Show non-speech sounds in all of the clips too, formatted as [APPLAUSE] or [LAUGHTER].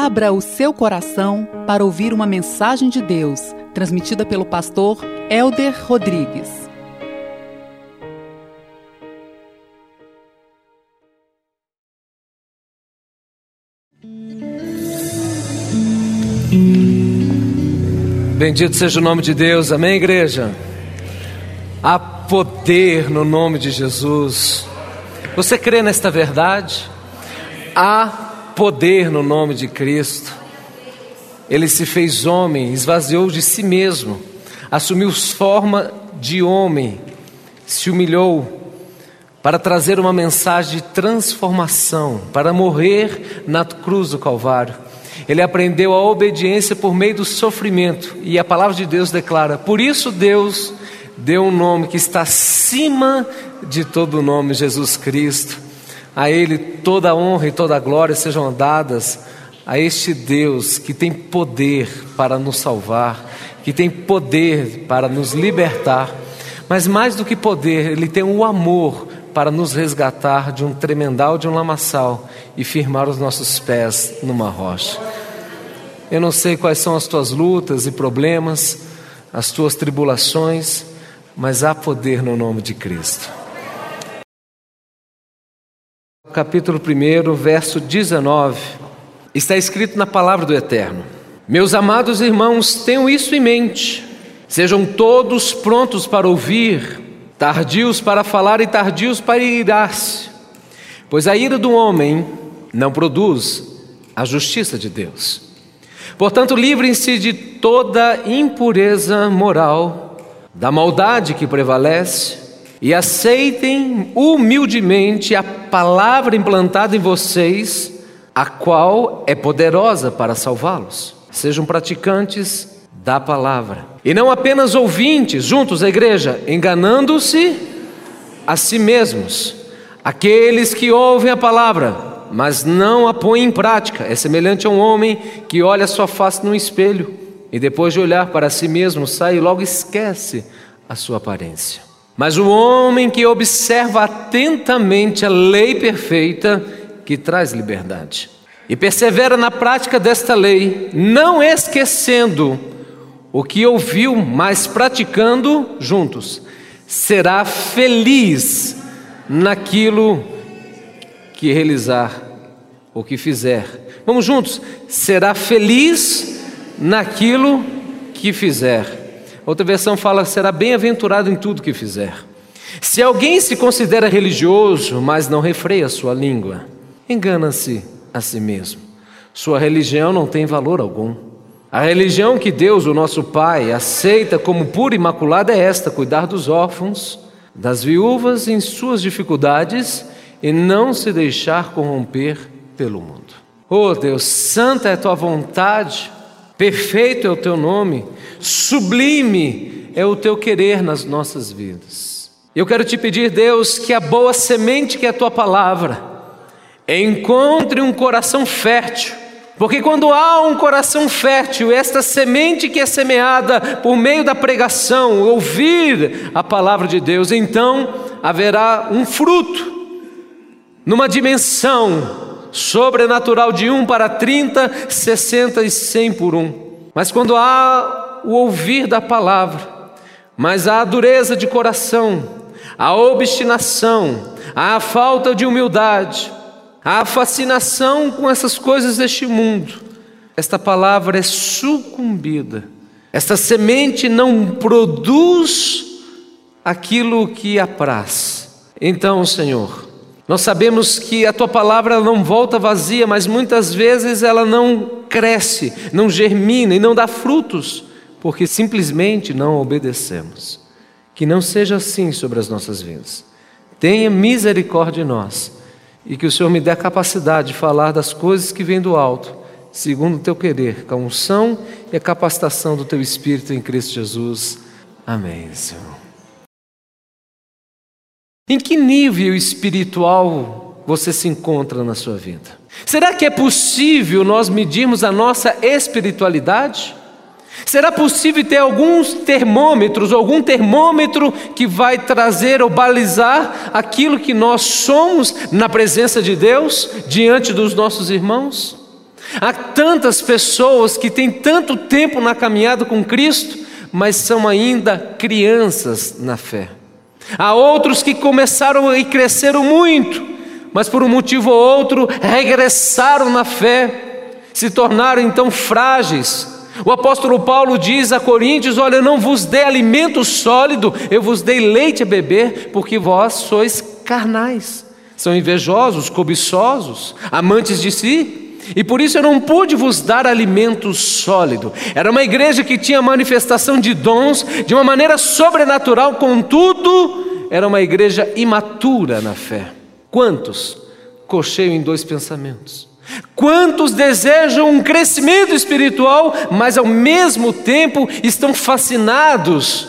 Abra o seu coração para ouvir uma mensagem de Deus, transmitida pelo pastor Elder Rodrigues. Bendito seja o nome de Deus, amém, igreja? Há poder no nome de Jesus. Você crê nesta verdade? Há poder no nome de Cristo. Ele se fez homem, esvaziou de si mesmo, assumiu forma de homem, se humilhou para trazer uma mensagem de transformação, para morrer na cruz do Calvário. Ele aprendeu a obediência por meio do sofrimento, e a palavra de Deus declara: por isso Deus deu um nome que está acima de todo nome, Jesus Cristo. A Ele toda a honra e toda a glória sejam dadas a este Deus que tem poder para nos salvar, que tem poder para nos libertar, mas mais do que poder, Ele tem o amor para nos resgatar de um tremendal, de um lamaçal e firmar os nossos pés numa rocha. Eu não sei quais são as tuas lutas e problemas, as tuas tribulações, mas há poder no nome de Cristo. Capítulo 1, verso 19, está escrito na palavra do Eterno: Meus amados irmãos, tenham isso em mente, sejam todos prontos para ouvir, tardios para falar e tardios para irar-se, pois a ira do homem não produz a justiça de Deus. Portanto, livrem-se de toda impureza moral, da maldade que prevalece, e aceitem humildemente a palavra implantada em vocês, a qual é poderosa para salvá-los. Sejam praticantes da palavra, e não apenas ouvintes, juntos à igreja, enganando-se a si mesmos. Aqueles que ouvem a palavra, mas não a põe em prática. É semelhante a um homem que olha sua face no espelho e depois de olhar para si mesmo sai e logo esquece a sua aparência. Mas o homem que observa atentamente a lei perfeita que traz liberdade e persevera na prática desta lei, não esquecendo o que ouviu, mas praticando juntos, será feliz naquilo que realizar o que fizer. Vamos juntos, será feliz naquilo que fizer. Outra versão fala, será bem-aventurado em tudo que fizer. Se alguém se considera religioso, mas não refreia sua língua, engana-se a si mesmo. Sua religião não tem valor algum. A religião que Deus, o nosso Pai, aceita como pura e imaculada é esta: cuidar dos órfãos, das viúvas em suas dificuldades e não se deixar corromper pelo mundo. Oh Deus, santa é a tua vontade, perfeito é o teu nome, sublime é o teu querer nas nossas vidas. Eu quero te pedir, Deus, que a boa semente que é a tua palavra encontre um coração fértil. Porque quando há um coração fértil, esta semente que é semeada por meio da pregação, ouvir a palavra de Deus, então haverá um fruto numa dimensão sobrenatural de 1 para 30, 60 e 100 por um. Mas quando há o ouvir da palavra, mas há a dureza de coração, a obstinação, a falta de humildade, a fascinação com essas coisas deste mundo, esta palavra é sucumbida. Esta semente não produz aquilo que apraz. Então, Senhor, nós sabemos que a tua palavra não volta vazia, mas muitas vezes ela não cresce, não germina e não dá frutos, porque simplesmente não obedecemos. Que não seja assim sobre as nossas vidas. Tenha misericórdia de nós e que o Senhor me dê a capacidade de falar das coisas que vêm do alto, segundo o teu querer, com a unção e a capacitação do teu Espírito em Cristo Jesus. Amém, Senhor. Em que nível espiritual você se encontra na sua vida? Será que é possível nós medirmos a nossa espiritualidade? Será possível ter alguns termômetros, algum termômetro que vai trazer ou balizar aquilo que nós somos na presença de Deus, diante dos nossos irmãos? Há tantas pessoas que têm tanto tempo na caminhada com Cristo, mas são ainda crianças na fé. Há outros que começaram e cresceram muito, mas por um motivo ou outro regressaram na fé, se tornaram então frágeis. O apóstolo Paulo diz a Coríntios: Olha, eu não vos dei alimento sólido, eu vos dei leite a beber, porque vós sois carnais. São invejosos, cobiçosos, amantes de si, e por isso eu não pude vos dar alimento sólido. Era uma igreja que tinha manifestação de dons de uma maneira sobrenatural, contudo, era uma igreja imatura na fé. Quantos cocheiam em dois pensamentos? Quantos desejam um crescimento espiritual, mas ao mesmo tempo estão fascinados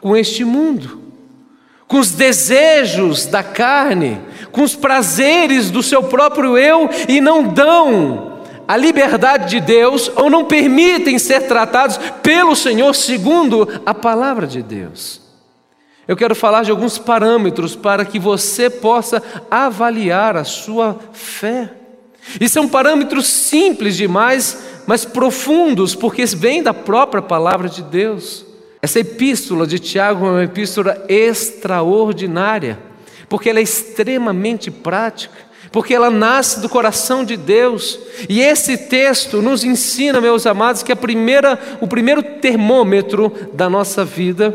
com este mundo, com os desejos da carne, com os prazeres do seu próprio eu e não dão a liberdade de Deus ou não permitem ser tratados pelo Senhor segundo a palavra de Deus. Eu quero falar de alguns parâmetros para que você possa avaliar a sua fé. E são parâmetros simples demais, mas profundos, porque vêm da própria palavra de Deus. Essa epístola de Tiago é uma epístola extraordinária porque ela é extremamente prática, porque ela nasce do coração de Deus. E esse texto nos ensina, meus amados, que a primeira, o primeiro termômetro da nossa vida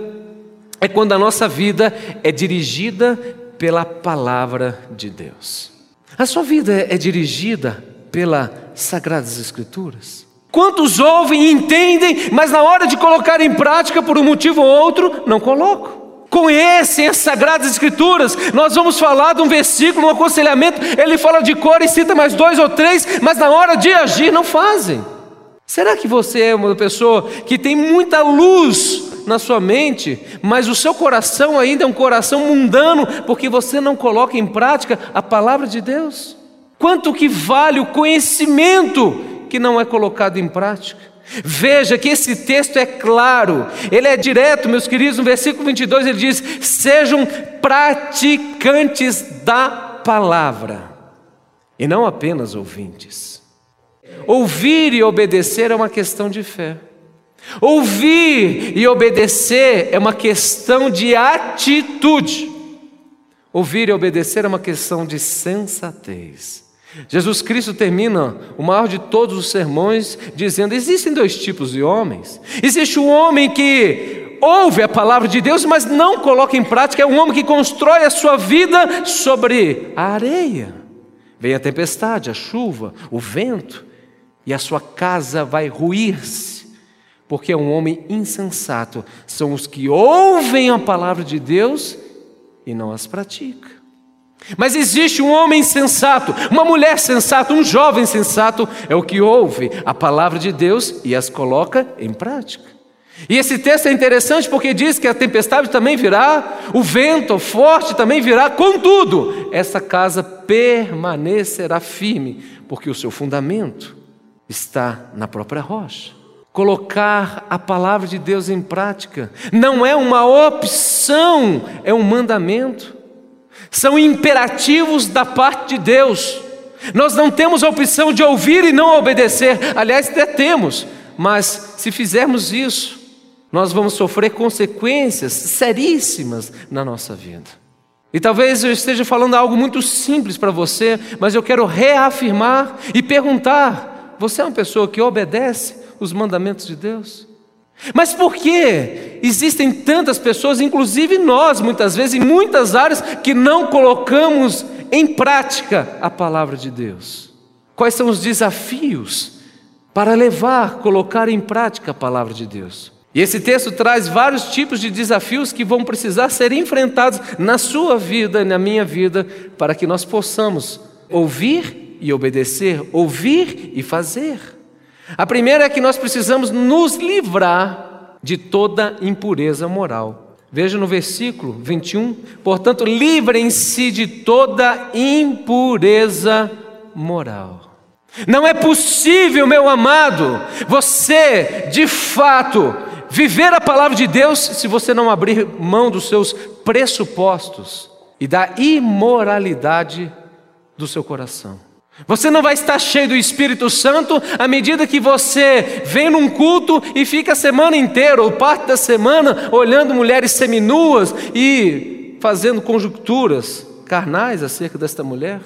é quando a nossa vida é dirigida pela palavra de Deus. A sua vida é dirigida pelas Sagradas Escrituras. Quantos ouvem e entendem, mas na hora de colocar em prática, por um motivo ou outro, não colocam? Conhecem as Sagradas Escrituras. Nós vamos falar de um versículo, um aconselhamento, ele fala de cor e cita mais dois ou três, mas na hora de agir não fazem. Será que você é uma pessoa que tem muita luz na sua mente, mas o seu coração ainda é um coração mundano, porque você não coloca em prática a palavra de Deus? Quanto que vale o conhecimento que não é colocado em prática? Veja que esse texto é claro, ele é direto, meus queridos, no versículo 22 ele diz: sejam praticantes da palavra, e não apenas ouvintes. Ouvir e obedecer é uma questão de fé. Ouvir e obedecer é uma questão de atitude. Ouvir e obedecer é uma questão de sensatez. Jesus Cristo termina o maior de todos os sermões dizendo: existem dois tipos de homens. Existe o homem que ouve a palavra de Deus, mas não coloca em prática, é um homem que constrói a sua vida sobre a areia. Vem a tempestade, a chuva, o vento, e a sua casa vai ruir-se, porque é um homem insensato. São os que ouvem a palavra de Deus e não as praticam. Mas existe um homem sensato, uma mulher sensata, um jovem sensato, é o que ouve a palavra de Deus e as coloca em prática. E esse texto é interessante porque diz que a tempestade também virá, o vento forte também virá, contudo, essa casa permanecerá firme, porque o seu fundamento está na própria rocha. Colocar a palavra de Deus em prática não é uma opção, é um mandamento são imperativos da parte de Deus. Nós não temos a opção de ouvir e não obedecer, aliás, até temos, mas se fizermos isso, nós vamos sofrer consequências seríssimas na nossa vida. E talvez eu esteja falando algo muito simples para você, mas eu quero reafirmar e perguntar: você é uma pessoa que obedece os mandamentos de Deus? Mas por que existem tantas pessoas, inclusive nós, muitas vezes, em muitas áreas, que não colocamos em prática a palavra de Deus? Quais são os desafios para levar, colocar em prática a palavra de Deus? E esse texto traz vários tipos de desafios que vão precisar ser enfrentados na sua vida e na minha vida, para que nós possamos ouvir e obedecer, ouvir e fazer. A primeira é que nós precisamos nos livrar de toda impureza moral. Veja no versículo 21, portanto, livrem-se de toda impureza moral. Não é possível, meu amado, você, de fato, viver a palavra de Deus se você não abrir mão dos seus pressupostos e da imoralidade do seu coração. Você não vai estar cheio do Espírito Santo à medida que você vem num culto e fica a semana inteira, ou parte da semana, olhando mulheres seminuas e fazendo conjunturas carnais acerca desta mulher.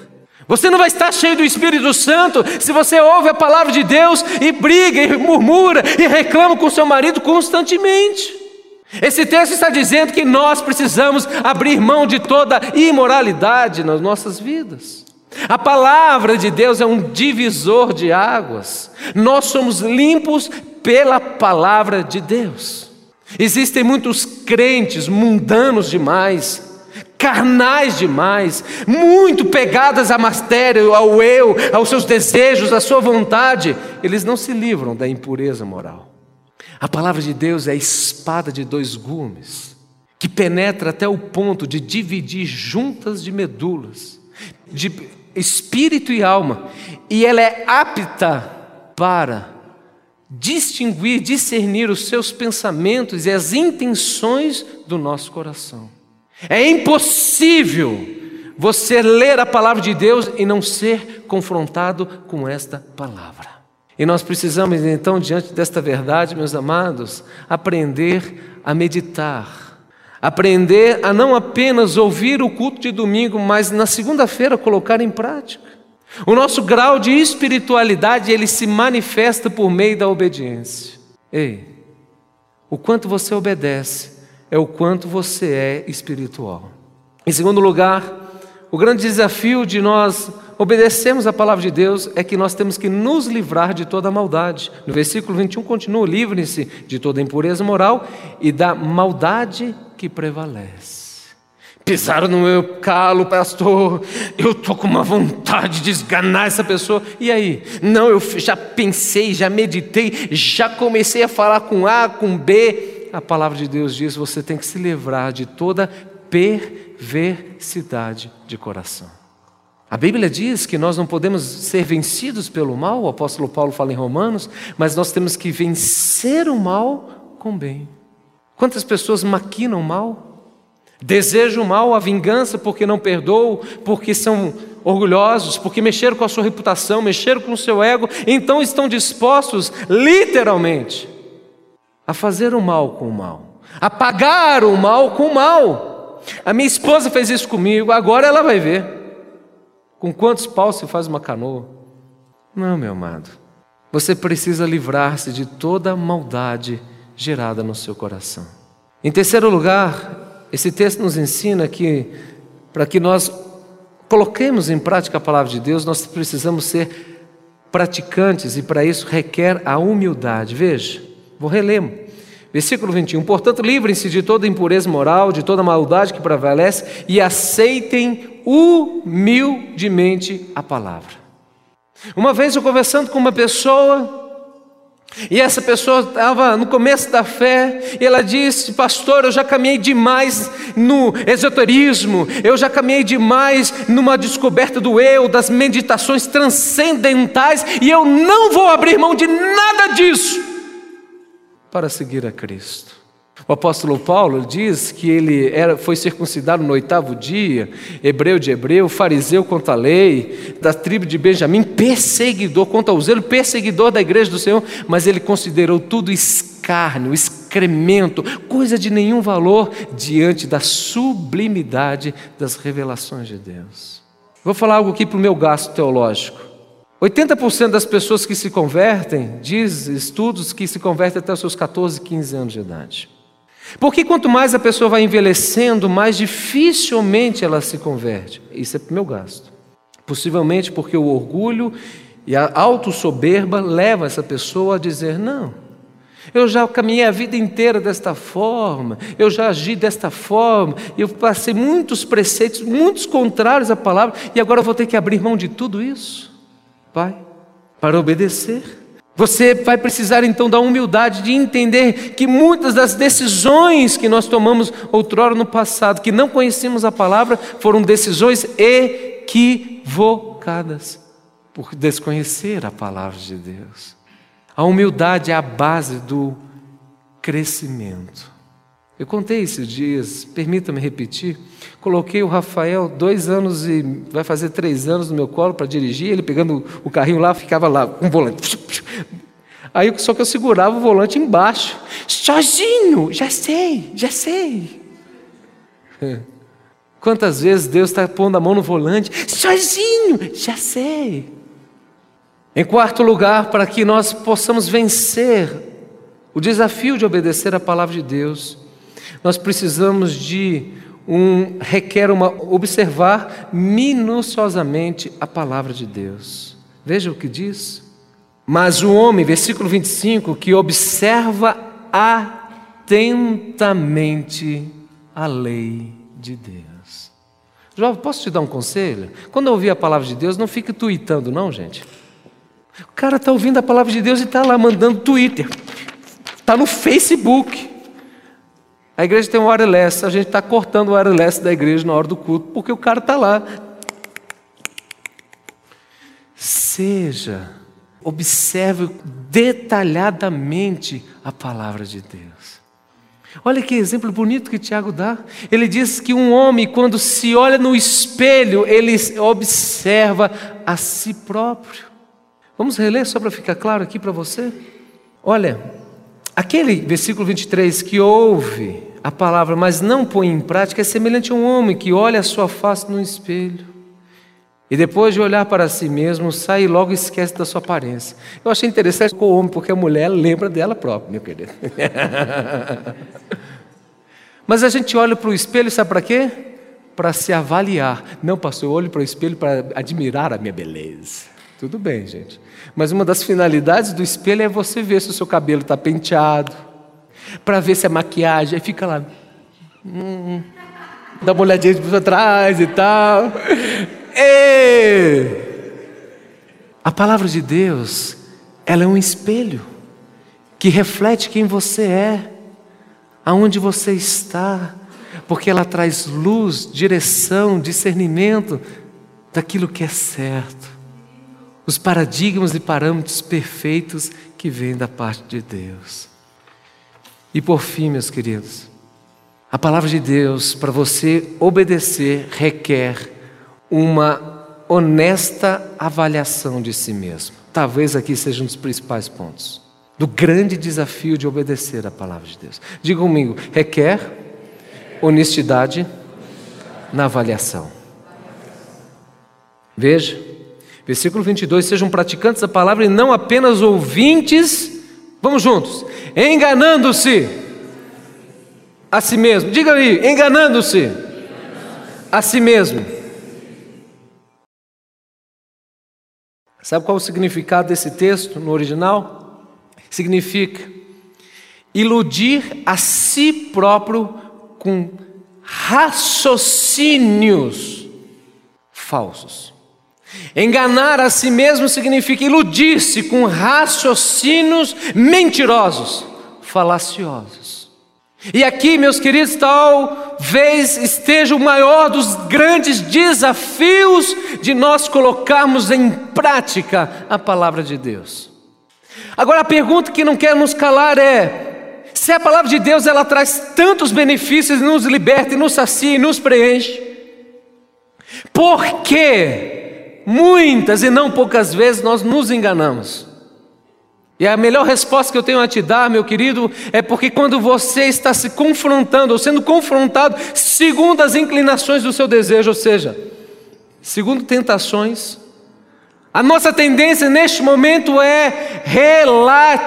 Você não vai estar cheio do Espírito Santo se você ouve a palavra de Deus e briga, e murmura, e reclama com seu marido constantemente. Esse texto está dizendo que nós precisamos abrir mão de toda imoralidade nas nossas vidas. A palavra de Deus é um divisor de águas. Nós somos limpos pela palavra de Deus. Existem muitos crentes mundanos demais, carnais demais, muito pegadas à matéria, ao eu, aos seus desejos, à sua vontade. Eles não se livram da impureza moral. A palavra de Deus é a espada de dois gumes, que penetra até o ponto de dividir juntas de medulas, de espírito e alma, e ela é apta para distinguir, discernir os seus pensamentos e as intenções do nosso coração. É impossível você ler a palavra de Deus e não ser confrontado com esta palavra. E nós precisamos, então, diante desta verdade, meus amados, aprender a meditar Aprender a não apenas ouvir o culto de domingo, mas na segunda-feira colocar em prática. O nosso grau de espiritualidade, ele se manifesta por meio da obediência. Ei, o quanto você obedece é o quanto você é espiritual. Em segundo lugar, o grande desafio de nós obedecermos a palavra de Deus é que nós temos que nos livrar de toda maldade. No versículo 21 continua: livrem-se de toda impureza moral e da maldade que prevalece. Pisaram no meu calo, pastor. Eu estou com uma vontade de esganar essa pessoa. E aí? Não, eu já pensei, já meditei, já comecei a falar com A, com B. A palavra de Deus diz: você tem que se livrar de toda perversidade de coração. A Bíblia diz que nós não podemos ser vencidos pelo mal, o apóstolo Paulo fala em Romanos, mas nós temos que vencer o mal com bem. Quantas pessoas maquinam mal? Desejam mal, a vingança porque não perdoam, porque são orgulhosos, porque mexeram com a sua reputação, mexeram com o seu ego, então estão dispostos, literalmente, a fazer o mal com o mal, a pagar o mal com o mal. A minha esposa fez isso comigo, agora ela vai ver. Com quantos paus se faz uma canoa? Não, meu amado. Você precisa livrar-se de toda maldade gerada no seu coração. Em terceiro lugar, esse texto nos ensina que para que nós coloquemos em prática a palavra de Deus, nós precisamos ser praticantes e para isso requer a humildade. Veja, vou reler. Versículo 21. Portanto, livrem-se de toda impureza moral, de toda maldade que prevalece e aceitem humildemente a palavra. Uma vez eu conversando com uma pessoa, e essa pessoa estava no começo da fé, e ela disse: Pastor, eu já caminhei demais no esoterismo, eu já caminhei demais numa descoberta do eu, das meditações transcendentais, e eu não vou abrir mão de nada disso para seguir a Cristo. O apóstolo Paulo diz que ele era, foi circuncidado no oitavo dia, hebreu de hebreu, fariseu contra a lei, da tribo de Benjamim, perseguidor contra o zelo, perseguidor da igreja do Senhor, mas ele considerou tudo escárnio, excremento, coisa de nenhum valor diante da sublimidade das revelações de Deus. Vou falar algo aqui para o meu gasto teológico. 80% das pessoas que se convertem, diz estudos que se convertem até os seus 14, 15 anos de idade. Porque quanto mais a pessoa vai envelhecendo, mais dificilmente ela se converte. Isso é meu gasto. Possivelmente porque o orgulho e a autossoberba leva essa pessoa a dizer: não, eu já caminhei a vida inteira desta forma, eu já agi desta forma, eu passei muitos preceitos, muitos contrários à palavra, e agora eu vou ter que abrir mão de tudo isso, Pai, para obedecer. Você vai precisar então da humildade de entender que muitas das decisões que nós tomamos outrora no passado, que não conhecíamos a palavra, foram decisões equivocadas por desconhecer a palavra de Deus. A humildade é a base do crescimento. Eu contei esses dias, permita-me repetir. Coloquei o Rafael dois anos e vai fazer três anos no meu colo para dirigir, ele pegando o carrinho lá, ficava lá com o volante. Aí só que eu segurava o volante embaixo. Sozinho, já sei, já sei. [LAUGHS] Quantas vezes Deus está pondo a mão no volante? Sozinho, já sei. Em quarto lugar, para que nós possamos vencer o desafio de obedecer a palavra de Deus, nós precisamos de um requer uma observar minuciosamente a palavra de Deus. Veja o que diz. Mas o homem, versículo 25, que observa atentamente a lei de Deus. Jovem, posso te dar um conselho? Quando ouvir a palavra de Deus, não fique tweetando, não, gente. O cara está ouvindo a palavra de Deus e está lá mandando Twitter. Está no Facebook. A igreja tem um wireless, a gente está cortando o wireless da igreja na hora do culto, porque o cara está lá. Seja, observe detalhadamente a palavra de Deus. Olha que exemplo bonito que Tiago dá. Ele diz que um homem, quando se olha no espelho, ele observa a si próprio. Vamos reler só para ficar claro aqui para você? Olha, aquele versículo 23 que ouve a palavra, mas não põe em prática, é semelhante a um homem que olha a sua face no espelho e depois de olhar para si mesmo, sai e logo esquece da sua aparência. Eu achei interessante com o homem, porque a mulher lembra dela própria, meu querido. [LAUGHS] mas a gente olha para o espelho, sabe para quê? Para se avaliar. Não, pastor, eu olho para o espelho para admirar a minha beleza. Tudo bem, gente. Mas uma das finalidades do espelho é você ver se o seu cabelo está penteado, para ver se a maquiagem, aí fica lá, hum, dá uma olhadinha para trás e tal. E a palavra de Deus, ela é um espelho que reflete quem você é, aonde você está, porque ela traz luz, direção, discernimento daquilo que é certo. Os paradigmas e parâmetros perfeitos que vêm da parte de Deus. E por fim, meus queridos, a palavra de Deus, para você obedecer, requer uma honesta avaliação de si mesmo. Talvez aqui seja um dos principais pontos do grande desafio de obedecer a palavra de Deus. Diga comigo, requer honestidade na avaliação. Veja, versículo 22: sejam praticantes da palavra e não apenas ouvintes. Vamos juntos enganando-se a si mesmo. Diga aí, enganando-se a si mesmo. Sabe qual é o significado desse texto no original? Significa iludir a si próprio com raciocínios falsos. Enganar a si mesmo significa iludir-se com raciocínios mentirosos, falaciosos. E aqui, meus queridos, talvez esteja o maior dos grandes desafios de nós colocarmos em prática a palavra de Deus. Agora a pergunta que não quer nos calar é: se a palavra de Deus ela traz tantos benefícios, nos liberta, nos sacia e nos preenche, por que muitas e não poucas vezes nós nos enganamos. E a melhor resposta que eu tenho a te dar, meu querido, é porque quando você está se confrontando, ou sendo confrontado, segundo as inclinações do seu desejo, ou seja, segundo tentações, a nossa tendência neste momento é relativizar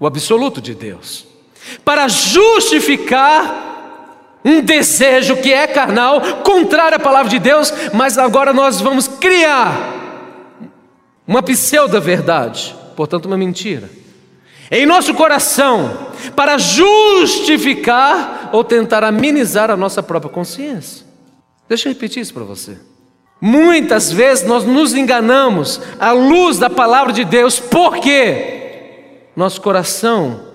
o absoluto de Deus, para justificar um desejo que é carnal, contrário à palavra de Deus, mas agora nós vamos criar uma pseudo-verdade, portanto, uma mentira, em nosso coração, para justificar ou tentar amenizar a nossa própria consciência. Deixa eu repetir isso para você. Muitas vezes nós nos enganamos à luz da palavra de Deus, porque nosso coração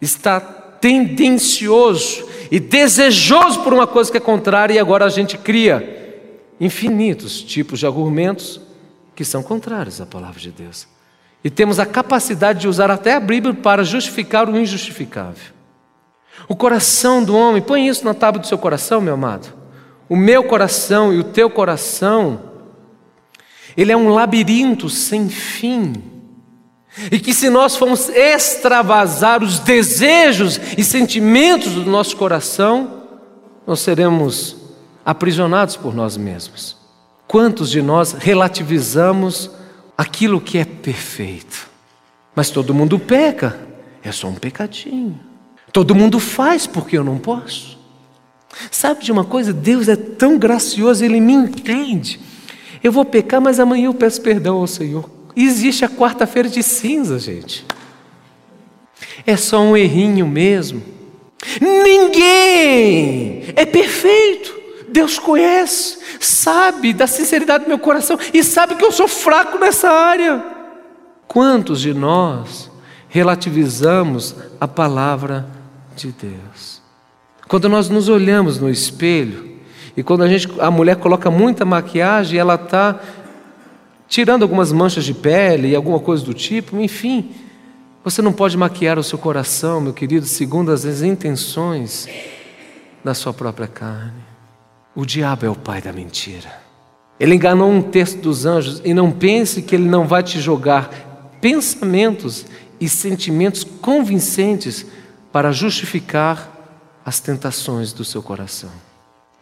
está tendencioso e desejoso por uma coisa que é contrária, e agora a gente cria infinitos tipos de argumentos que são contrários à palavra de Deus. E temos a capacidade de usar até a Bíblia para justificar o injustificável. O coração do homem, põe isso na tábua do seu coração, meu amado. O meu coração e o teu coração, ele é um labirinto sem fim. E que se nós formos extravasar os desejos e sentimentos do nosso coração, nós seremos aprisionados por nós mesmos. Quantos de nós relativizamos aquilo que é perfeito? Mas todo mundo peca, é só um pecadinho. Todo mundo faz porque eu não posso. Sabe de uma coisa? Deus é tão gracioso, Ele me entende. Eu vou pecar, mas amanhã eu peço perdão ao Senhor. Existe a quarta-feira de cinza, gente. É só um errinho mesmo. Ninguém é perfeito. Deus conhece, sabe da sinceridade do meu coração e sabe que eu sou fraco nessa área. Quantos de nós relativizamos a palavra de Deus? Quando nós nos olhamos no espelho e quando a, gente, a mulher coloca muita maquiagem, ela está tirando algumas manchas de pele e alguma coisa do tipo, enfim. Você não pode maquiar o seu coração, meu querido, segundo as intenções da sua própria carne. O diabo é o pai da mentira. Ele enganou um terço dos anjos e não pense que ele não vai te jogar pensamentos e sentimentos convincentes para justificar as tentações do seu coração.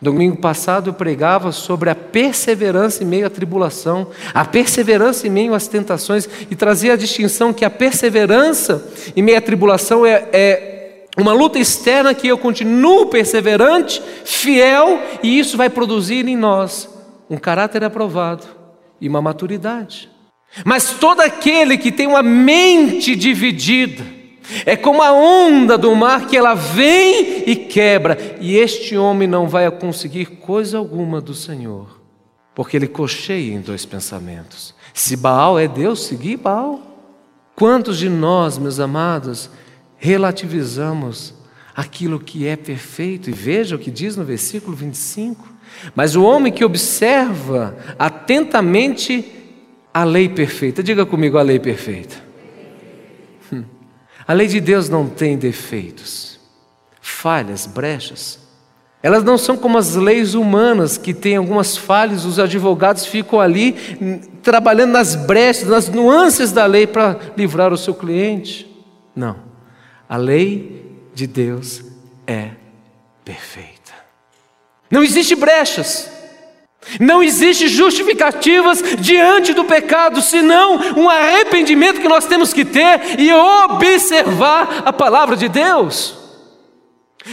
Domingo passado eu pregava sobre a perseverança em meio à tribulação, a perseverança em meio às tentações, e trazia a distinção que a perseverança em meio à tribulação é, é uma luta externa que eu continuo perseverante, fiel, e isso vai produzir em nós um caráter aprovado e uma maturidade. Mas todo aquele que tem uma mente dividida, é como a onda do mar que ela vem e quebra, e este homem não vai conseguir coisa alguma do Senhor, porque ele cocheia em dois pensamentos. Se Baal é Deus, seguir Baal. Quantos de nós, meus amados, relativizamos aquilo que é perfeito? E veja o que diz no versículo 25. Mas o homem que observa atentamente a lei perfeita, diga comigo a lei perfeita a lei de Deus não tem defeitos, falhas, brechas. Elas não são como as leis humanas que têm algumas falhas, os advogados ficam ali hum, trabalhando nas brechas, nas nuances da lei para livrar o seu cliente. Não. A lei de Deus é perfeita. Não existe brechas. Não existe justificativas diante do pecado, senão um arrependimento que nós temos que ter e observar a palavra de Deus.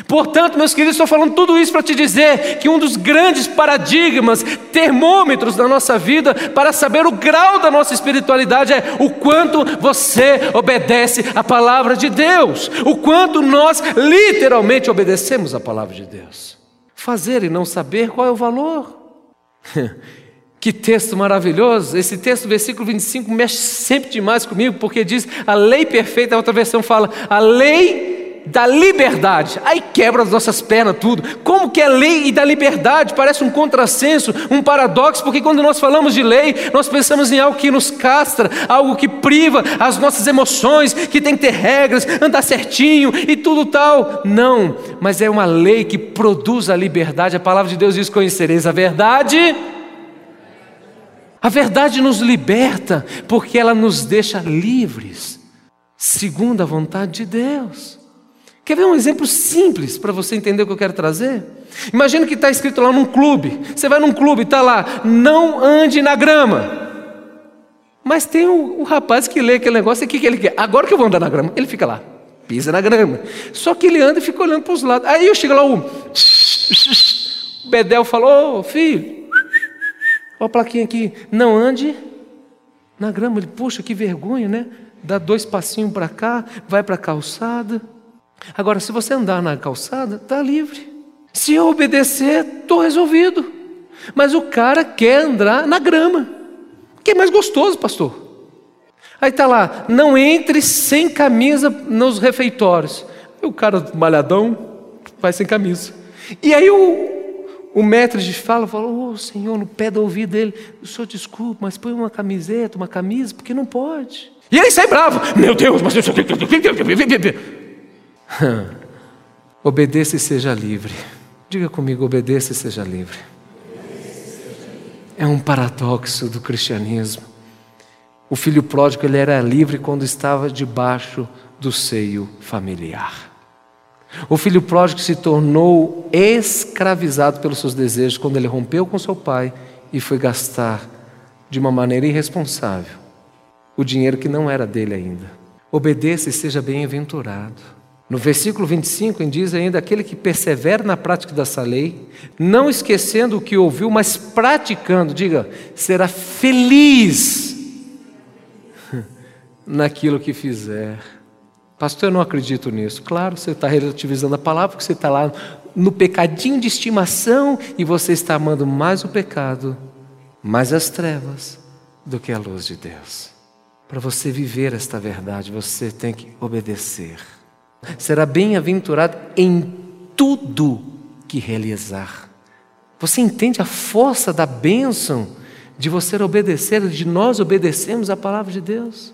Portanto, meus queridos, estou falando tudo isso para te dizer que um dos grandes paradigmas, termômetros da nossa vida para saber o grau da nossa espiritualidade é o quanto você obedece a palavra de Deus, o quanto nós literalmente obedecemos a palavra de Deus. Fazer e não saber qual é o valor. [LAUGHS] Que texto maravilhoso! Esse texto, versículo 25, mexe sempre demais comigo, porque diz a lei perfeita, a outra versão fala a lei da liberdade. Aí quebra as nossas pernas tudo. Como que é lei e da liberdade? Parece um contrassenso, um paradoxo, porque quando nós falamos de lei, nós pensamos em algo que nos castra, algo que priva as nossas emoções, que tem que ter regras, andar certinho e tudo tal. Não, mas é uma lei que produz a liberdade. A palavra de Deus diz: Conhecereis a verdade a verdade nos liberta porque ela nos deixa livres, segundo a vontade de Deus. Quer ver um exemplo simples para você entender o que eu quero trazer? Imagina que está escrito lá num clube. Você vai num clube, está lá, não ande na grama. Mas tem o, o, rapaz que lê aquele negócio e o que, que ele quer? Agora que eu vou andar na grama, ele fica lá, pisa na grama. Só que ele anda e fica olhando para os lados. Aí eu chego lá, o, o [LAUGHS] Bedel falou: oh, filho, Olha a plaquinha aqui, não ande na grama. Ele, puxa, que vergonha, né? Dá dois passinhos para cá, vai para a calçada. Agora, se você andar na calçada, está livre. Se eu obedecer, estou resolvido. Mas o cara quer andar na grama, que é mais gostoso, pastor. Aí está lá, não entre sem camisa nos refeitórios. O cara malhadão vai sem camisa. E aí o, o mestre de fala falou: oh, Senhor, no pé do ouvido dele, o senhor desculpa, mas põe uma camiseta, uma camisa, porque não pode. E ele sai bravo: Meu Deus, mas. [LAUGHS] Obedeça e seja livre. Diga comigo: obedeça e seja livre. É um paradoxo do cristianismo. O filho pródigo ele era livre quando estava debaixo do seio familiar. O filho pródigo se tornou escravizado pelos seus desejos quando ele rompeu com seu pai e foi gastar de uma maneira irresponsável o dinheiro que não era dele ainda. Obedeça e seja bem-aventurado. No versículo 25 diz ainda: aquele que persevera na prática dessa lei, não esquecendo o que ouviu, mas praticando, diga, será feliz [LAUGHS] naquilo que fizer. Pastor, eu não acredito nisso. Claro, você está relativizando a palavra, porque você está lá no pecadinho de estimação e você está amando mais o pecado, mais as trevas, do que a luz de Deus. Para você viver esta verdade, você tem que obedecer. Será bem-aventurado em tudo que realizar. Você entende a força da bênção de você obedecer, de nós obedecermos a palavra de Deus?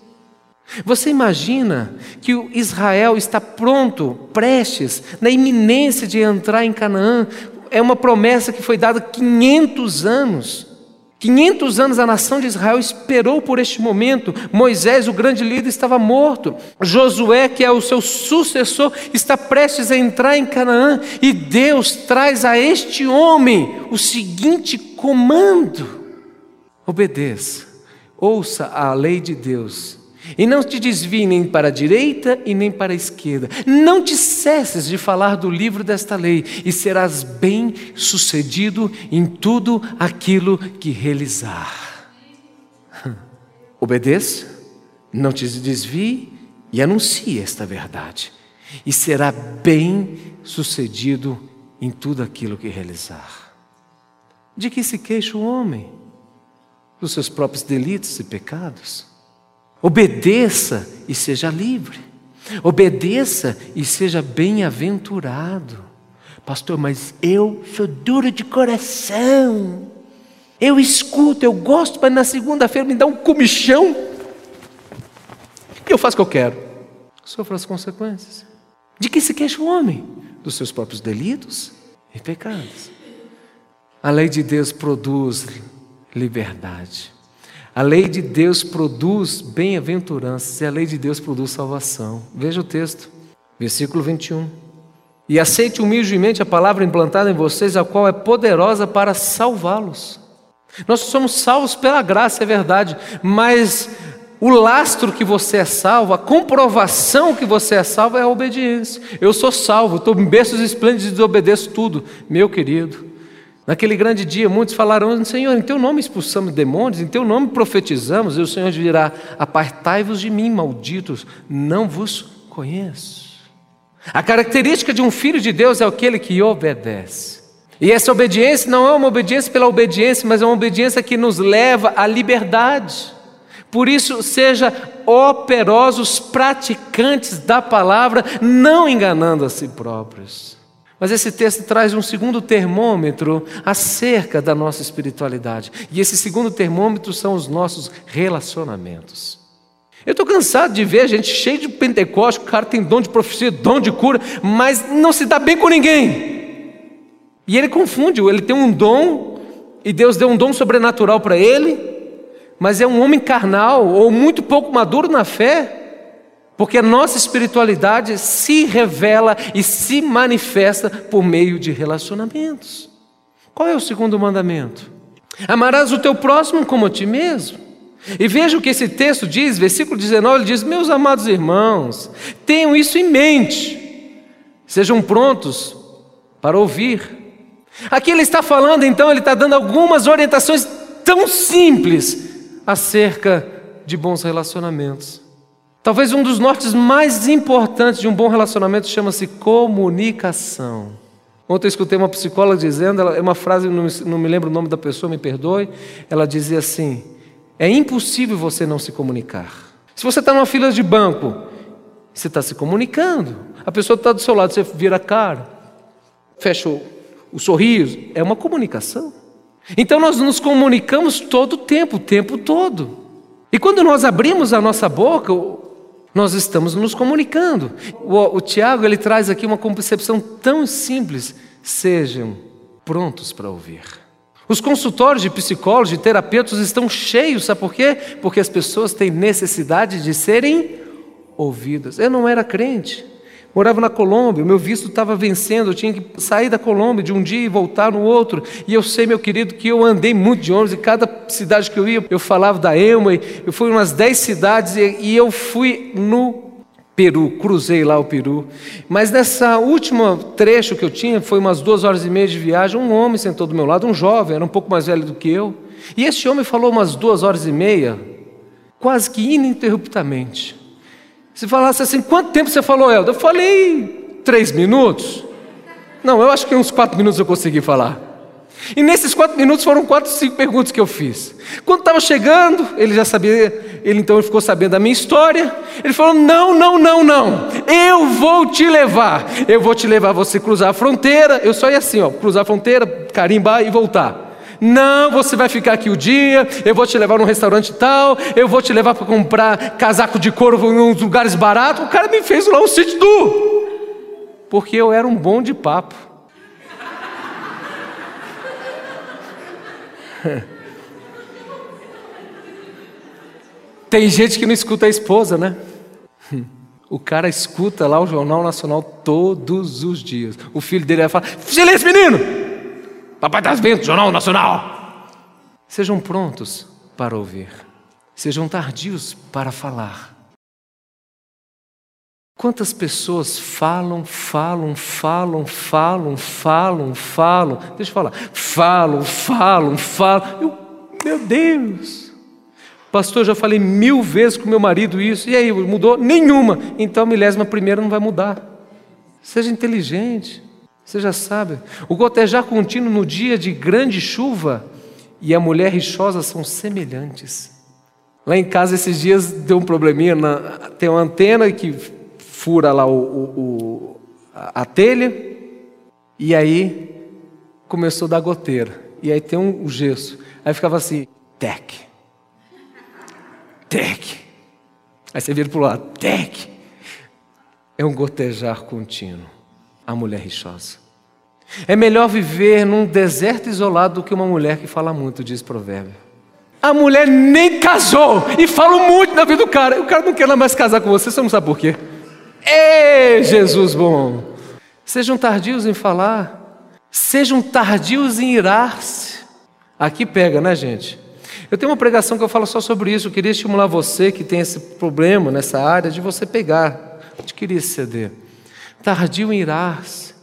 Você imagina que o Israel está pronto, prestes, na iminência de entrar em Canaã? É uma promessa que foi dada 500 anos. 500 anos a nação de Israel esperou por este momento. Moisés, o grande líder, estava morto. Josué, que é o seu sucessor, está prestes a entrar em Canaã. E Deus traz a este homem o seguinte comando: obedeça, ouça a lei de Deus e não te desvie nem para a direita e nem para a esquerda. Não te cesses de falar do livro desta lei, e serás bem sucedido em tudo aquilo que realizar. [LAUGHS] Obedeça, não te desvie e anuncie esta verdade, e será bem sucedido em tudo aquilo que realizar. De que se queixa o homem? Dos seus próprios delitos e pecados? Obedeça e seja livre. Obedeça e seja bem-aventurado. Pastor, mas eu sou duro de coração. Eu escuto, eu gosto, mas na segunda-feira me dá um comichão. Que eu faço o que eu quero? Sofro as consequências. De que se queixa o homem? Dos seus próprios delitos e pecados. A lei de Deus produz liberdade. A lei de Deus produz bem-aventuranças e a lei de Deus produz salvação. Veja o texto, versículo 21. E aceite humildemente a palavra implantada em vocês, a qual é poderosa para salvá-los. Nós somos salvos pela graça, é verdade, mas o lastro que você é salvo, a comprovação que você é salvo é a obediência. Eu sou salvo, estou em berços esplêndidos e desobedeço tudo. Meu querido, Naquele grande dia, muitos falaram: Senhor, em teu nome expulsamos demônios, em teu nome profetizamos, e o Senhor dirá: Apartai-vos de mim, malditos, não vos conheço. A característica de um filho de Deus é aquele que obedece. E essa obediência não é uma obediência pela obediência, mas é uma obediência que nos leva à liberdade. Por isso, seja operosos praticantes da palavra, não enganando a si próprios. Mas esse texto traz um segundo termômetro acerca da nossa espiritualidade. E esse segundo termômetro são os nossos relacionamentos. Eu estou cansado de ver gente cheia de Pentecoste, o cara tem dom de profecia, dom de cura, mas não se dá bem com ninguém. E ele confunde, ele tem um dom, e Deus deu um dom sobrenatural para ele, mas é um homem carnal ou muito pouco maduro na fé. Porque a nossa espiritualidade se revela e se manifesta por meio de relacionamentos. Qual é o segundo mandamento? Amarás o teu próximo como a ti mesmo. E veja o que esse texto diz, versículo 19, ele diz: Meus amados irmãos, tenham isso em mente, sejam prontos para ouvir. Aqui ele está falando, então, ele está dando algumas orientações tão simples acerca de bons relacionamentos. Talvez um dos nortes mais importantes de um bom relacionamento chama-se comunicação. Ontem eu escutei uma psicóloga dizendo, é uma frase, não me, lembro o nome da pessoa, me perdoe. Ela dizia assim: é impossível você não se comunicar. Se você está numa fila de banco, você está se comunicando. A pessoa está do seu lado, você vira a cara, fecha o o sorriso, é uma comunicação. Então nós nos comunicamos todo o tempo, o tempo todo. E quando nós abrimos a nossa boca, nós estamos nos comunicando. O, o Tiago ele traz aqui uma concepção tão simples: sejam prontos para ouvir. Os consultórios de psicólogos, de terapeutas estão cheios, sabe por quê? Porque as pessoas têm necessidade de serem ouvidas. Eu não era crente, morava na Colômbia, meu visto estava vencendo, eu tinha que sair da Colômbia de um dia e voltar no outro. E eu sei, meu querido, que eu andei muito de ônibus, e cada cidade que eu ia, eu falava da Elma, eu fui em umas dez cidades e eu fui no Peru, cruzei lá o Peru. Mas nessa última trecho que eu tinha, foi umas duas horas e meia de viagem, um homem sentou do meu lado, um jovem, era um pouco mais velho do que eu. E esse homem falou umas duas horas e meia, quase que ininterruptamente. Se falasse assim, quanto tempo você falou, Helder? Eu falei três minutos. Não, eu acho que uns quatro minutos eu consegui falar. E nesses quatro minutos foram quatro, cinco perguntas que eu fiz. Quando estava chegando, ele já sabia, ele então ficou sabendo da minha história. Ele falou: Não, não, não, não. Eu vou te levar. Eu vou te levar você cruzar a fronteira. Eu só ia assim, ó, cruzar a fronteira, carimbar e voltar. Não, você vai ficar aqui o dia, eu vou te levar num restaurante tal, eu vou te levar para comprar casaco de couro em uns lugares baratos. O cara me fez lá um sítio do. Porque eu era um bom de papo. [LAUGHS] Tem gente que não escuta a esposa, né? O cara escuta lá o Jornal Nacional todos os dias. O filho dele vai falar: Silêncio, menino! Papai está vendo Jornal Nacional. Sejam prontos para ouvir. Sejam tardios para falar. Quantas pessoas falam, falam, falam, falam, falam, falam. Deixa eu falar. Falam, falam, falam. Eu, meu Deus. Pastor, já falei mil vezes com meu marido isso. E aí, mudou? Nenhuma. Então a milésima primeira não vai mudar. Seja inteligente. Seja sábio. O gotejar contínuo no dia de grande chuva e a mulher rixosa são semelhantes. Lá em casa, esses dias, deu um probleminha. Na, tem uma antena que fura lá o, o, o, a telha, e aí começou a dar goteira. E aí tem um, um gesso. Aí ficava assim, tec, tec. Aí você vira para o lado, tec. É um gotejar contínuo. A mulher rixosa. É melhor viver num deserto isolado do que uma mulher que fala muito, diz provérbio. A mulher nem casou e fala muito na vida do cara. O cara não quer mais casar com você, você não sabe por quê. Ei, Jesus bom! Sejam tardios em falar, sejam tardios em irar-se. Aqui pega, né, gente? Eu tenho uma pregação que eu falo só sobre isso. Eu queria estimular você que tem esse problema nessa área de você pegar, adquirir esse CD. Tardio em irar-se,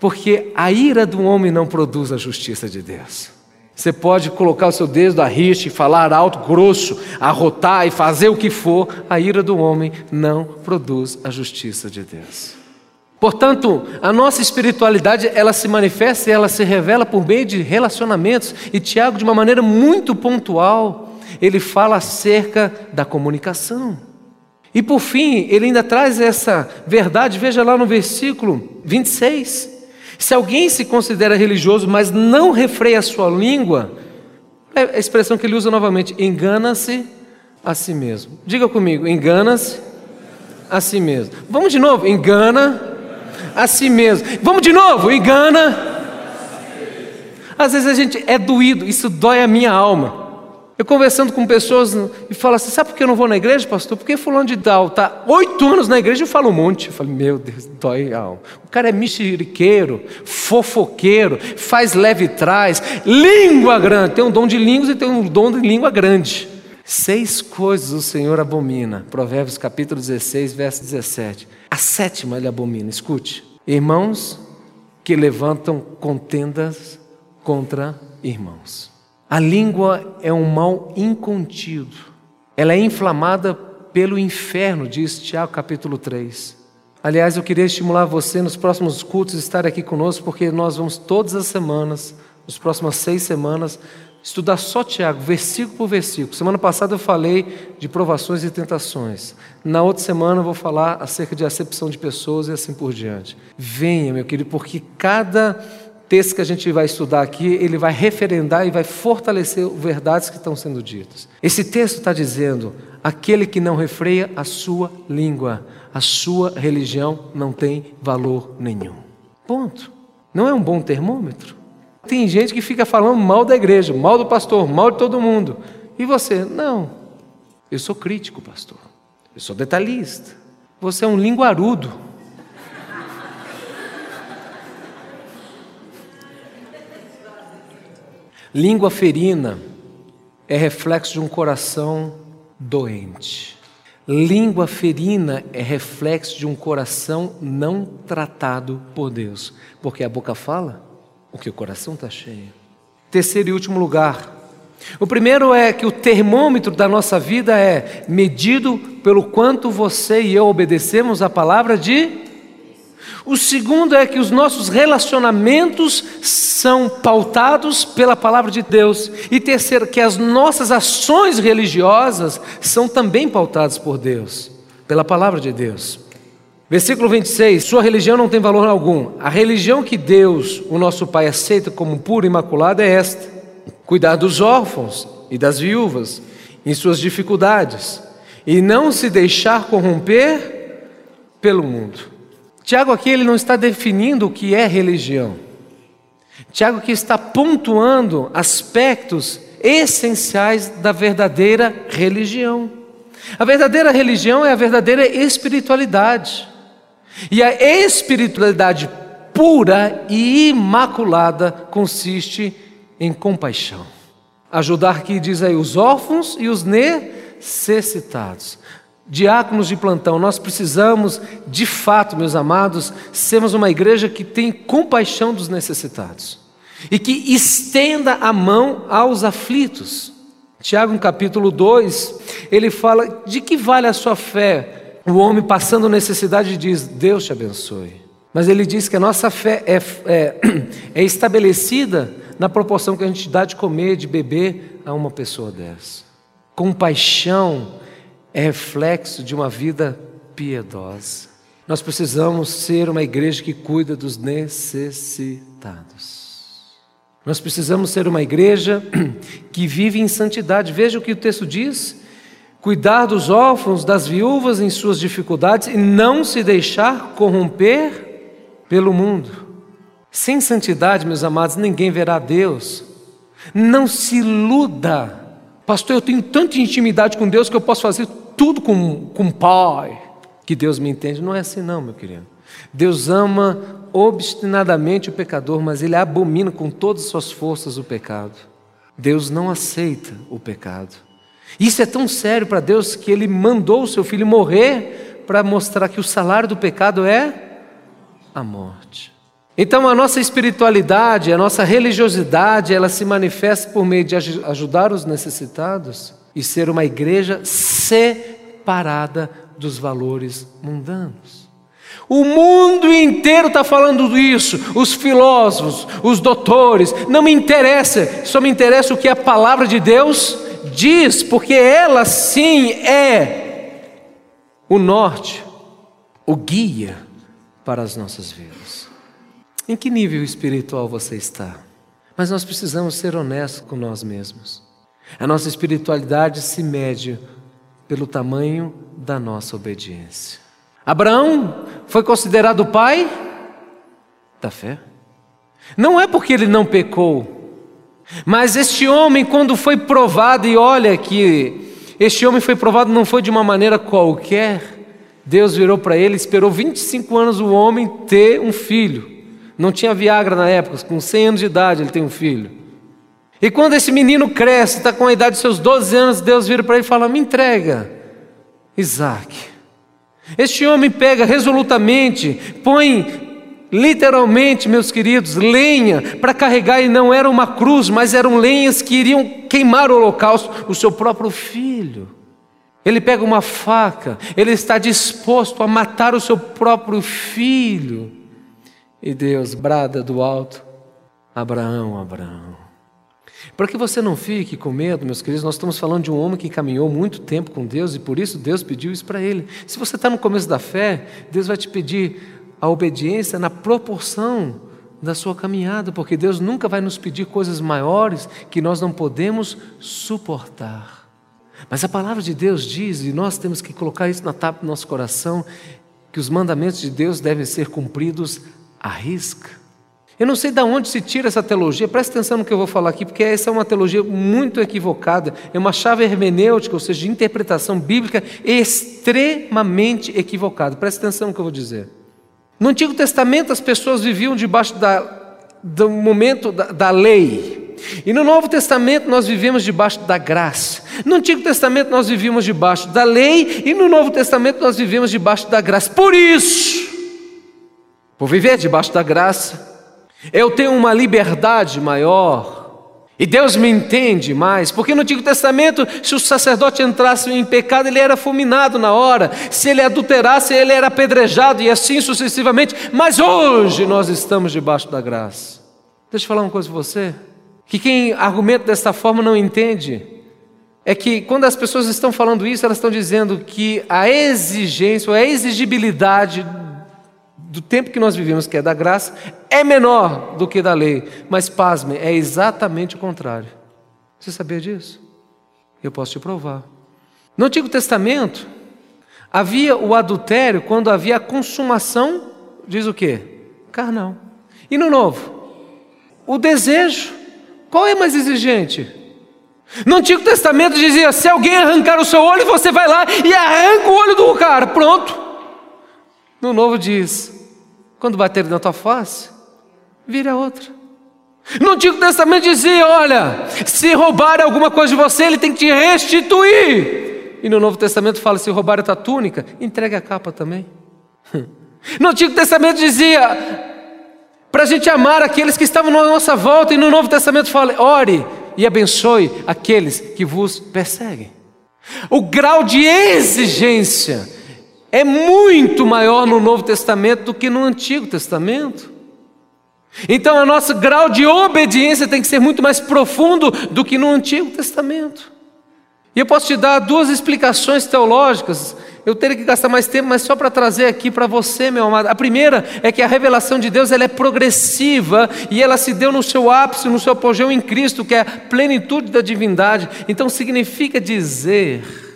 porque a ira do homem não produz a justiça de Deus. Você pode colocar o seu dedo à rixa e falar alto, grosso, arrotar e fazer o que for, a ira do homem não produz a justiça de Deus. Portanto, a nossa espiritualidade, ela se manifesta e ela se revela por meio de relacionamentos. E Tiago, de uma maneira muito pontual, ele fala acerca da comunicação. E por fim, ele ainda traz essa verdade, veja lá no versículo 26. Se alguém se considera religioso, mas não refreia a sua língua, é a expressão que ele usa novamente, engana-se a si mesmo. Diga comigo, engana-se a si mesmo. Vamos de novo, engana a si mesmo. Vamos de novo, engana. Às vezes a gente é doído, isso dói a minha alma. Eu conversando com pessoas e falo assim: sabe por que eu não vou na igreja, pastor? Porque fulano de tal está oito anos na igreja e fala um monte. Eu falo, meu Deus, dói a alma. O cara é mexeriqueiro, fofoqueiro, faz leve traz, língua grande. Tem um dom de línguas e tem um dom de língua grande. Seis coisas o Senhor abomina. Provérbios capítulo 16, verso 17. A sétima ele abomina. Escute. Irmãos que levantam contendas contra irmãos. A língua é um mal incontido. Ela é inflamada pelo inferno, diz Tiago capítulo 3. Aliás, eu queria estimular você nos próximos cultos estar aqui conosco, porque nós vamos todas as semanas, nas próximas seis semanas, estudar só Tiago, versículo por versículo. Semana passada eu falei de provações e tentações. Na outra semana eu vou falar acerca de acepção de pessoas e assim por diante. Venha, meu querido, porque cada texto que a gente vai estudar aqui, ele vai referendar e vai fortalecer verdades que estão sendo ditas. Esse texto está dizendo: aquele que não refreia a sua língua, a sua religião não tem valor nenhum. Ponto. Não é um bom termômetro? Tem gente que fica falando mal da igreja, mal do pastor, mal de todo mundo. E você? Não. Eu sou crítico, pastor. Eu sou detalhista. Você é um linguarudo. Língua ferina é reflexo de um coração doente. Língua ferina é reflexo de um coração não tratado por Deus, porque a boca fala o que o coração está cheio. Terceiro e último lugar. O primeiro é que o termômetro da nossa vida é medido pelo quanto você e eu obedecemos a palavra de o segundo é que os nossos relacionamentos são pautados pela palavra de Deus. E terceiro, que as nossas ações religiosas são também pautadas por Deus, pela palavra de Deus. Versículo 26: Sua religião não tem valor algum. A religião que Deus, o nosso Pai, aceita como pura e imaculada é esta: cuidar dos órfãos e das viúvas em suas dificuldades, e não se deixar corromper pelo mundo. Tiago aqui ele não está definindo o que é religião. Tiago aqui está pontuando aspectos essenciais da verdadeira religião. A verdadeira religião é a verdadeira espiritualidade. E a espiritualidade pura e imaculada consiste em compaixão. Ajudar que diz aí os órfãos e os necessitados diáconos de plantão, nós precisamos, de fato, meus amados, sermos uma igreja que tem compaixão dos necessitados e que estenda a mão aos aflitos. Tiago, no capítulo 2, ele fala: de que vale a sua fé? O homem passando necessidade diz: Deus te abençoe. Mas ele diz que a nossa fé é, é, [CLEARS THROAT] é estabelecida na proporção que a gente dá de comer, de beber a uma pessoa dessa. Compaixão é reflexo de uma vida piedosa. Nós precisamos ser uma igreja que cuida dos necessitados. Nós precisamos ser uma igreja [CLEARS THROAT] que vive em santidade. Veja o que o texto diz: cuidar dos órfãos, das viúvas em suas dificuldades e não se deixar corromper pelo mundo. Sem santidade, meus amados, ninguém verá Deus. Não se iluda. Pastor, eu tenho tanta intimidade com Deus que eu posso fazer tudo com, com pai, que Deus me entende. Não é assim, não, meu querido. Deus ama obstinadamente o pecador, mas ele abomina com todas as suas forças o pecado. Deus não aceita o pecado. Isso é tão sério para Deus que ele mandou o seu filho morrer para mostrar que o salário do pecado é a morte. Então a nossa espiritualidade, a nossa religiosidade, ela se manifesta por meio de ajudar os necessitados e ser uma igreja separada dos valores mundanos. O mundo inteiro está falando isso, os filósofos, os doutores, não me interessa, só me interessa o que a palavra de Deus diz, porque ela sim é o norte, o guia para as nossas vidas. Em que nível espiritual você está? Mas nós precisamos ser honestos com nós mesmos. A nossa espiritualidade se mede pelo tamanho da nossa obediência. Abraão foi considerado pai da fé. Não é porque ele não pecou, mas este homem, quando foi provado, e olha que este homem foi provado não foi de uma maneira qualquer, Deus virou para ele, esperou 25 anos o homem ter um filho. Não tinha Viagra na época, com 100 anos de idade ele tem um filho. E quando esse menino cresce, está com a idade de seus 12 anos, Deus vira para ele e fala: Me entrega, Isaac. Este homem pega resolutamente, põe literalmente, meus queridos, lenha para carregar, e não era uma cruz, mas eram lenhas que iriam queimar o holocausto, o seu próprio filho. Ele pega uma faca, ele está disposto a matar o seu próprio filho. E Deus brada do alto: Abraão, Abraão. Para que você não fique com medo, meus queridos, nós estamos falando de um homem que caminhou muito tempo com Deus e por isso Deus pediu isso para ele. Se você está no começo da fé, Deus vai te pedir a obediência na proporção da sua caminhada, porque Deus nunca vai nos pedir coisas maiores que nós não podemos suportar. Mas a palavra de Deus diz, e nós temos que colocar isso na tapa do nosso coração, que os mandamentos de Deus devem ser cumpridos à risca. Eu não sei de onde se tira essa teologia, presta atenção no que eu vou falar aqui, porque essa é uma teologia muito equivocada, é uma chave hermenêutica, ou seja, de interpretação bíblica extremamente equivocada. Presta atenção no que eu vou dizer. No Antigo Testamento, as pessoas viviam debaixo da, do momento da, da lei. E no Novo Testamento nós vivemos debaixo da graça. No Antigo Testamento nós vivíamos debaixo da lei e no Novo Testamento nós vivemos debaixo da graça. Por isso, por viver debaixo da graça, eu tenho uma liberdade maior e Deus me entende mais, porque no Antigo Testamento, se o sacerdote entrasse em pecado, ele era fulminado na hora, se ele adulterasse, ele era apedrejado e assim sucessivamente. Mas hoje nós estamos debaixo da graça. Deixa eu falar uma coisa para você: que quem argumenta dessa forma não entende. É que quando as pessoas estão falando isso, elas estão dizendo que a exigência ou a exigibilidade do tempo que nós vivemos, que é da graça, é menor do que da lei. Mas, pasme, é exatamente o contrário. Você sabia disso? Eu posso te provar. No Antigo Testamento, havia o adultério quando havia a consumação, diz o quê? Carnal. E no Novo? O desejo. Qual é mais exigente? No Antigo Testamento dizia: se alguém arrancar o seu olho, você vai lá e arranca o olho do cara. Pronto. No Novo diz: quando bater na tua face, vira outra. No Antigo Testamento dizia: olha, se roubar alguma coisa de você, ele tem que te restituir. E no Novo Testamento fala: se roubar a tua túnica, entregue a capa também. [LAUGHS] No Antigo Testamento dizia para a gente amar aqueles que estavam na nossa volta, e no Novo Testamento fala: ore e abençoe aqueles que vos perseguem. O grau de exigência é muito maior no Novo Testamento do que no Antigo Testamento. Então, o nosso grau de obediência tem que ser muito mais profundo do que no Antigo Testamento. E eu posso te dar duas explicações teológicas. Eu teria que gastar mais tempo, mas só para trazer aqui para você, meu amado. A primeira é que a revelação de Deus ela é progressiva e ela se deu no seu ápice, no seu apogeu em Cristo, que é a plenitude da divindade. Então significa dizer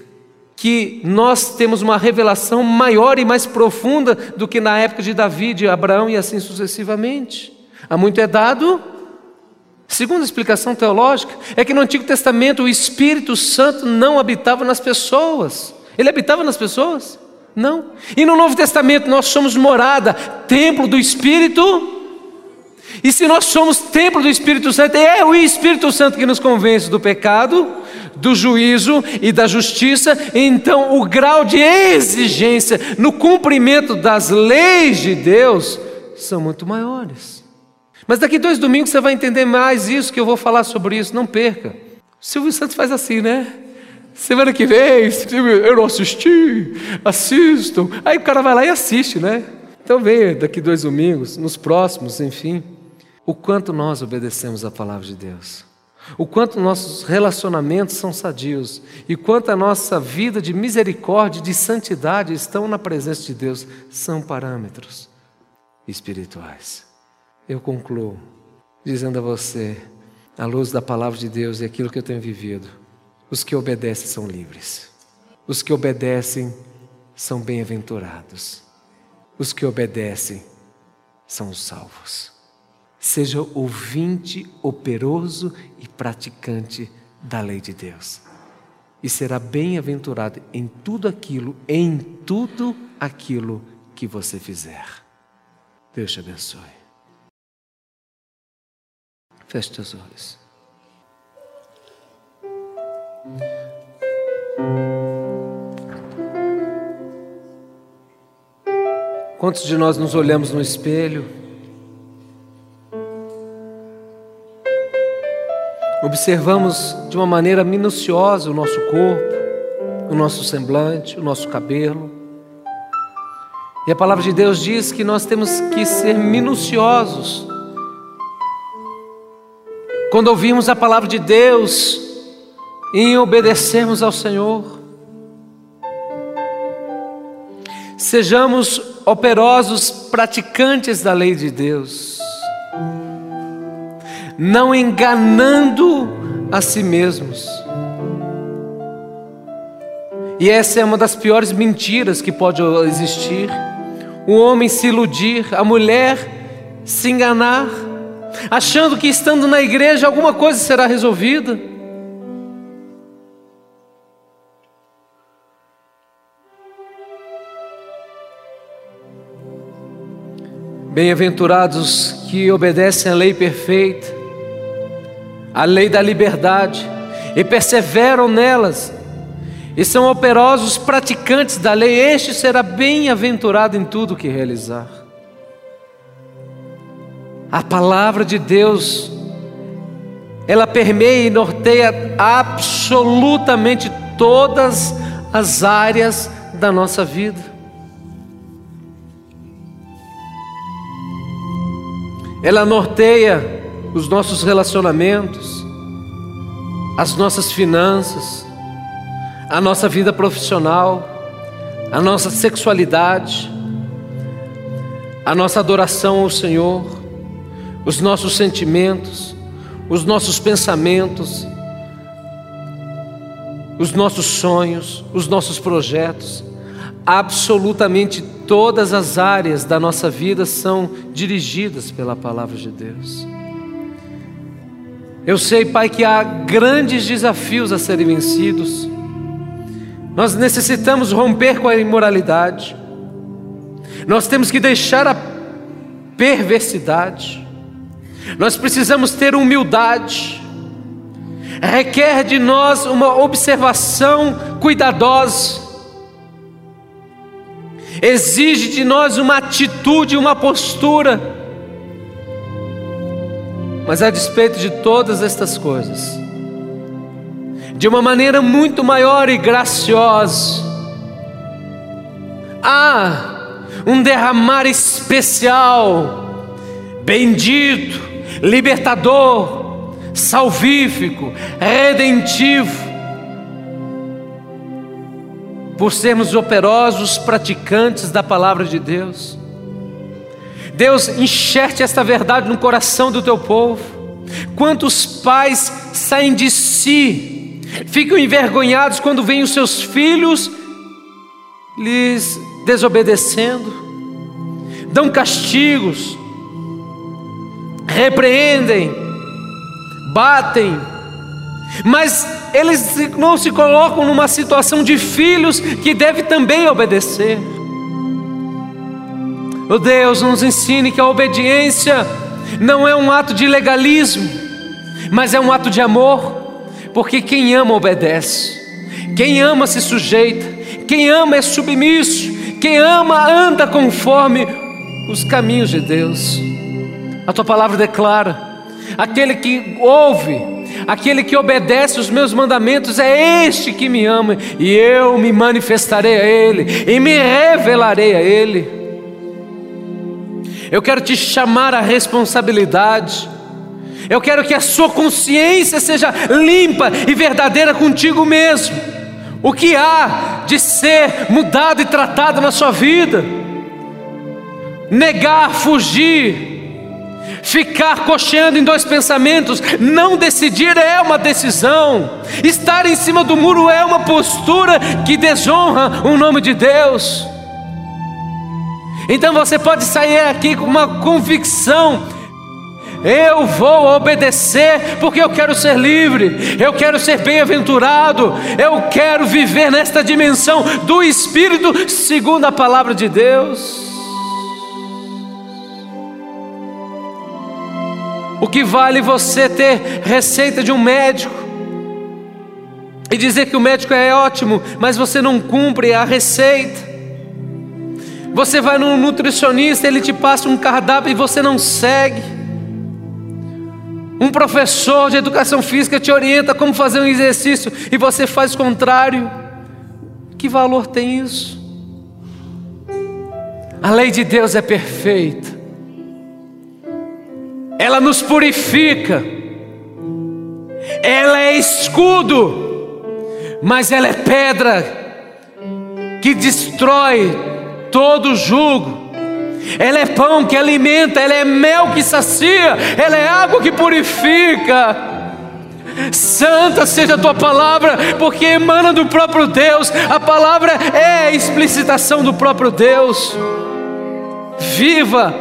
que nós temos uma revelação maior e mais profunda do que na época de Davi, de Abraão e assim sucessivamente. Há muito é dado. Segunda explicação teológica é que no Antigo Testamento o Espírito Santo não habitava nas pessoas. Ele habitava nas pessoas? Não. E no Novo Testamento nós somos morada, templo do Espírito. E se nós somos templo do Espírito Santo, é o Espírito Santo que nos convence do pecado, do juízo e da justiça, então o grau de exigência no cumprimento das leis de Deus são muito maiores. Mas daqui dois domingos você vai entender mais isso que eu vou falar sobre isso, não perca. Silvio Santos faz assim, né? Semana que vem, eu não assisti, assistam. Aí o cara vai lá e assiste, né? Então venha daqui dois domingos, nos próximos, enfim. O quanto nós obedecemos a palavra de Deus o quanto nossos relacionamentos são sadios e quanto a nossa vida de misericórdia e de santidade estão na presença de Deus, são parâmetros espirituais. Eu concluo dizendo a você, à luz da palavra de Deus e aquilo que eu tenho vivido, os que obedecem são livres, os que obedecem são bem-aventurados, os que obedecem são salvos. Seja ouvinte operoso e praticante da lei de Deus. E será bem-aventurado em tudo aquilo, em tudo aquilo que você fizer. Deus te abençoe. Feche teus olhos. Quantos de nós nos olhamos no espelho? Observamos de uma maneira minuciosa o nosso corpo, o nosso semblante, o nosso cabelo. E a palavra de Deus diz que nós temos que ser minuciosos. Quando ouvirmos a palavra de Deus em obedecermos ao Senhor, sejamos operosos praticantes da lei de Deus. Não enganando a si mesmos. E essa é uma das piores mentiras que pode existir. O homem se iludir, a mulher se enganar, achando que estando na igreja alguma coisa será resolvida. Bem-aventurados que obedecem à lei perfeita, à lei da liberdade, e perseveram nelas, e são operosos praticantes da lei, este será bem-aventurado em tudo que realizar. A palavra de Deus, ela permeia e norteia absolutamente todas as áreas da nossa vida. Ela norteia os nossos relacionamentos, as nossas finanças, a nossa vida profissional, a nossa sexualidade, a nossa adoração ao Senhor, os nossos sentimentos, os nossos pensamentos, os nossos sonhos, os nossos projetos, absolutamente todas as áreas da nossa vida são dirigidas pela palavra de Deus. Eu sei, Pai, que há grandes desafios a serem vencidos, nós necessitamos romper com a imoralidade. Nós temos que deixar a perversidade. Nós precisamos ter humildade. Requer de nós uma observação cuidadosa. Exige de nós uma atitude, uma postura. Mas a despeito de todas estas coisas, de uma maneira muito maior e graciosa. Há um derramar especial, bendito, libertador, salvífico, redentivo, por sermos operosos praticantes da palavra de Deus. Deus, enxerte esta verdade no coração do teu povo. Quantos pais saem de si ficam envergonhados quando veem os seus filhos lhes desobedecendo, dão castigos, repreendem, batem, mas eles não se colocam numa situação de filhos que deve também obedecer. Oh Deus nos ensine que a obediência não é um ato de legalismo, mas é um ato de amor porque quem ama obedece, quem ama se sujeita, quem ama é submisso, quem ama anda conforme os caminhos de Deus. A tua palavra declara: aquele que ouve, aquele que obedece os meus mandamentos, é este que me ama, e eu me manifestarei a Ele, e me revelarei a Ele. Eu quero te chamar à responsabilidade. Eu quero que a sua consciência seja limpa e verdadeira contigo mesmo. O que há de ser mudado e tratado na sua vida? Negar, fugir, ficar cocheando em dois pensamentos, não decidir é uma decisão, estar em cima do muro é uma postura que desonra o nome de Deus. Então você pode sair aqui com uma convicção eu vou obedecer porque eu quero ser livre, eu quero ser bem-aventurado, eu quero viver nesta dimensão do Espírito, segundo a palavra de Deus. O que vale você ter receita de um médico e dizer que o médico é ótimo, mas você não cumpre a receita? Você vai num nutricionista, ele te passa um cardápio e você não segue. Um professor de educação física te orienta como fazer um exercício e você faz o contrário. Que valor tem isso? A lei de Deus é perfeita. Ela nos purifica. Ela é escudo, mas ela é pedra que destrói todo jugo. Ela é pão que alimenta, ela é mel que sacia, ela é água que purifica. Santa seja a tua palavra, porque emana do próprio Deus, a palavra é a explicitação do próprio Deus. Viva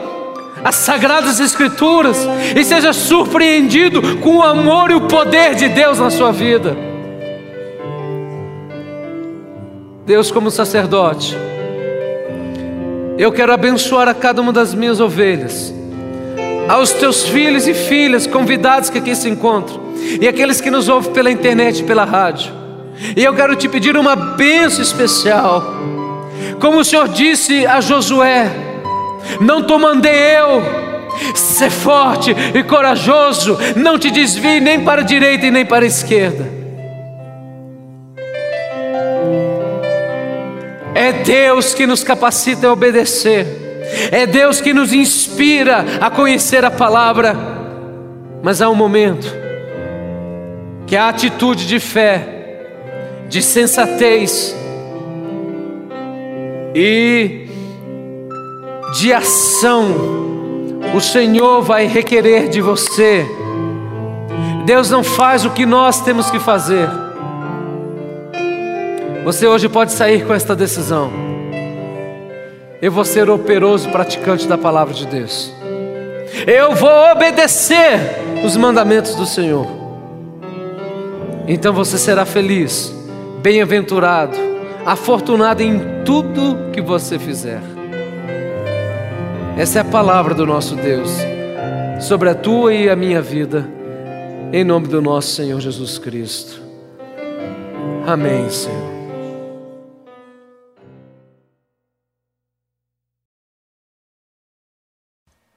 as sagradas Escrituras e seja surpreendido com o amor e o poder de Deus na sua vida. Deus, como sacerdote, eu quero abençoar a cada uma das minhas ovelhas, aos teus filhos e filhas convidados que aqui se encontram, e aqueles que nos ouvem pela internet e pela rádio. E eu quero te pedir uma bênção especial, como o Senhor disse a Josué: Não te mandei eu, ser forte e corajoso, não te desvie nem para a direita e nem para a esquerda. Deus que nos capacita a obedecer, é Deus que nos inspira a conhecer a palavra, mas há um momento que a atitude de fé, de sensatez e de ação, o Senhor vai requerer de você. Deus não faz o que nós temos que fazer. Você hoje pode sair com esta decisão. Eu vou ser operoso praticante da palavra de Deus. Eu vou obedecer os mandamentos do Senhor. Então você será feliz, bem-aventurado, afortunado em tudo que você fizer. Essa é a palavra do nosso Deus sobre a tua e a minha vida, em nome do nosso Senhor Jesus Cristo. Amém, Senhor.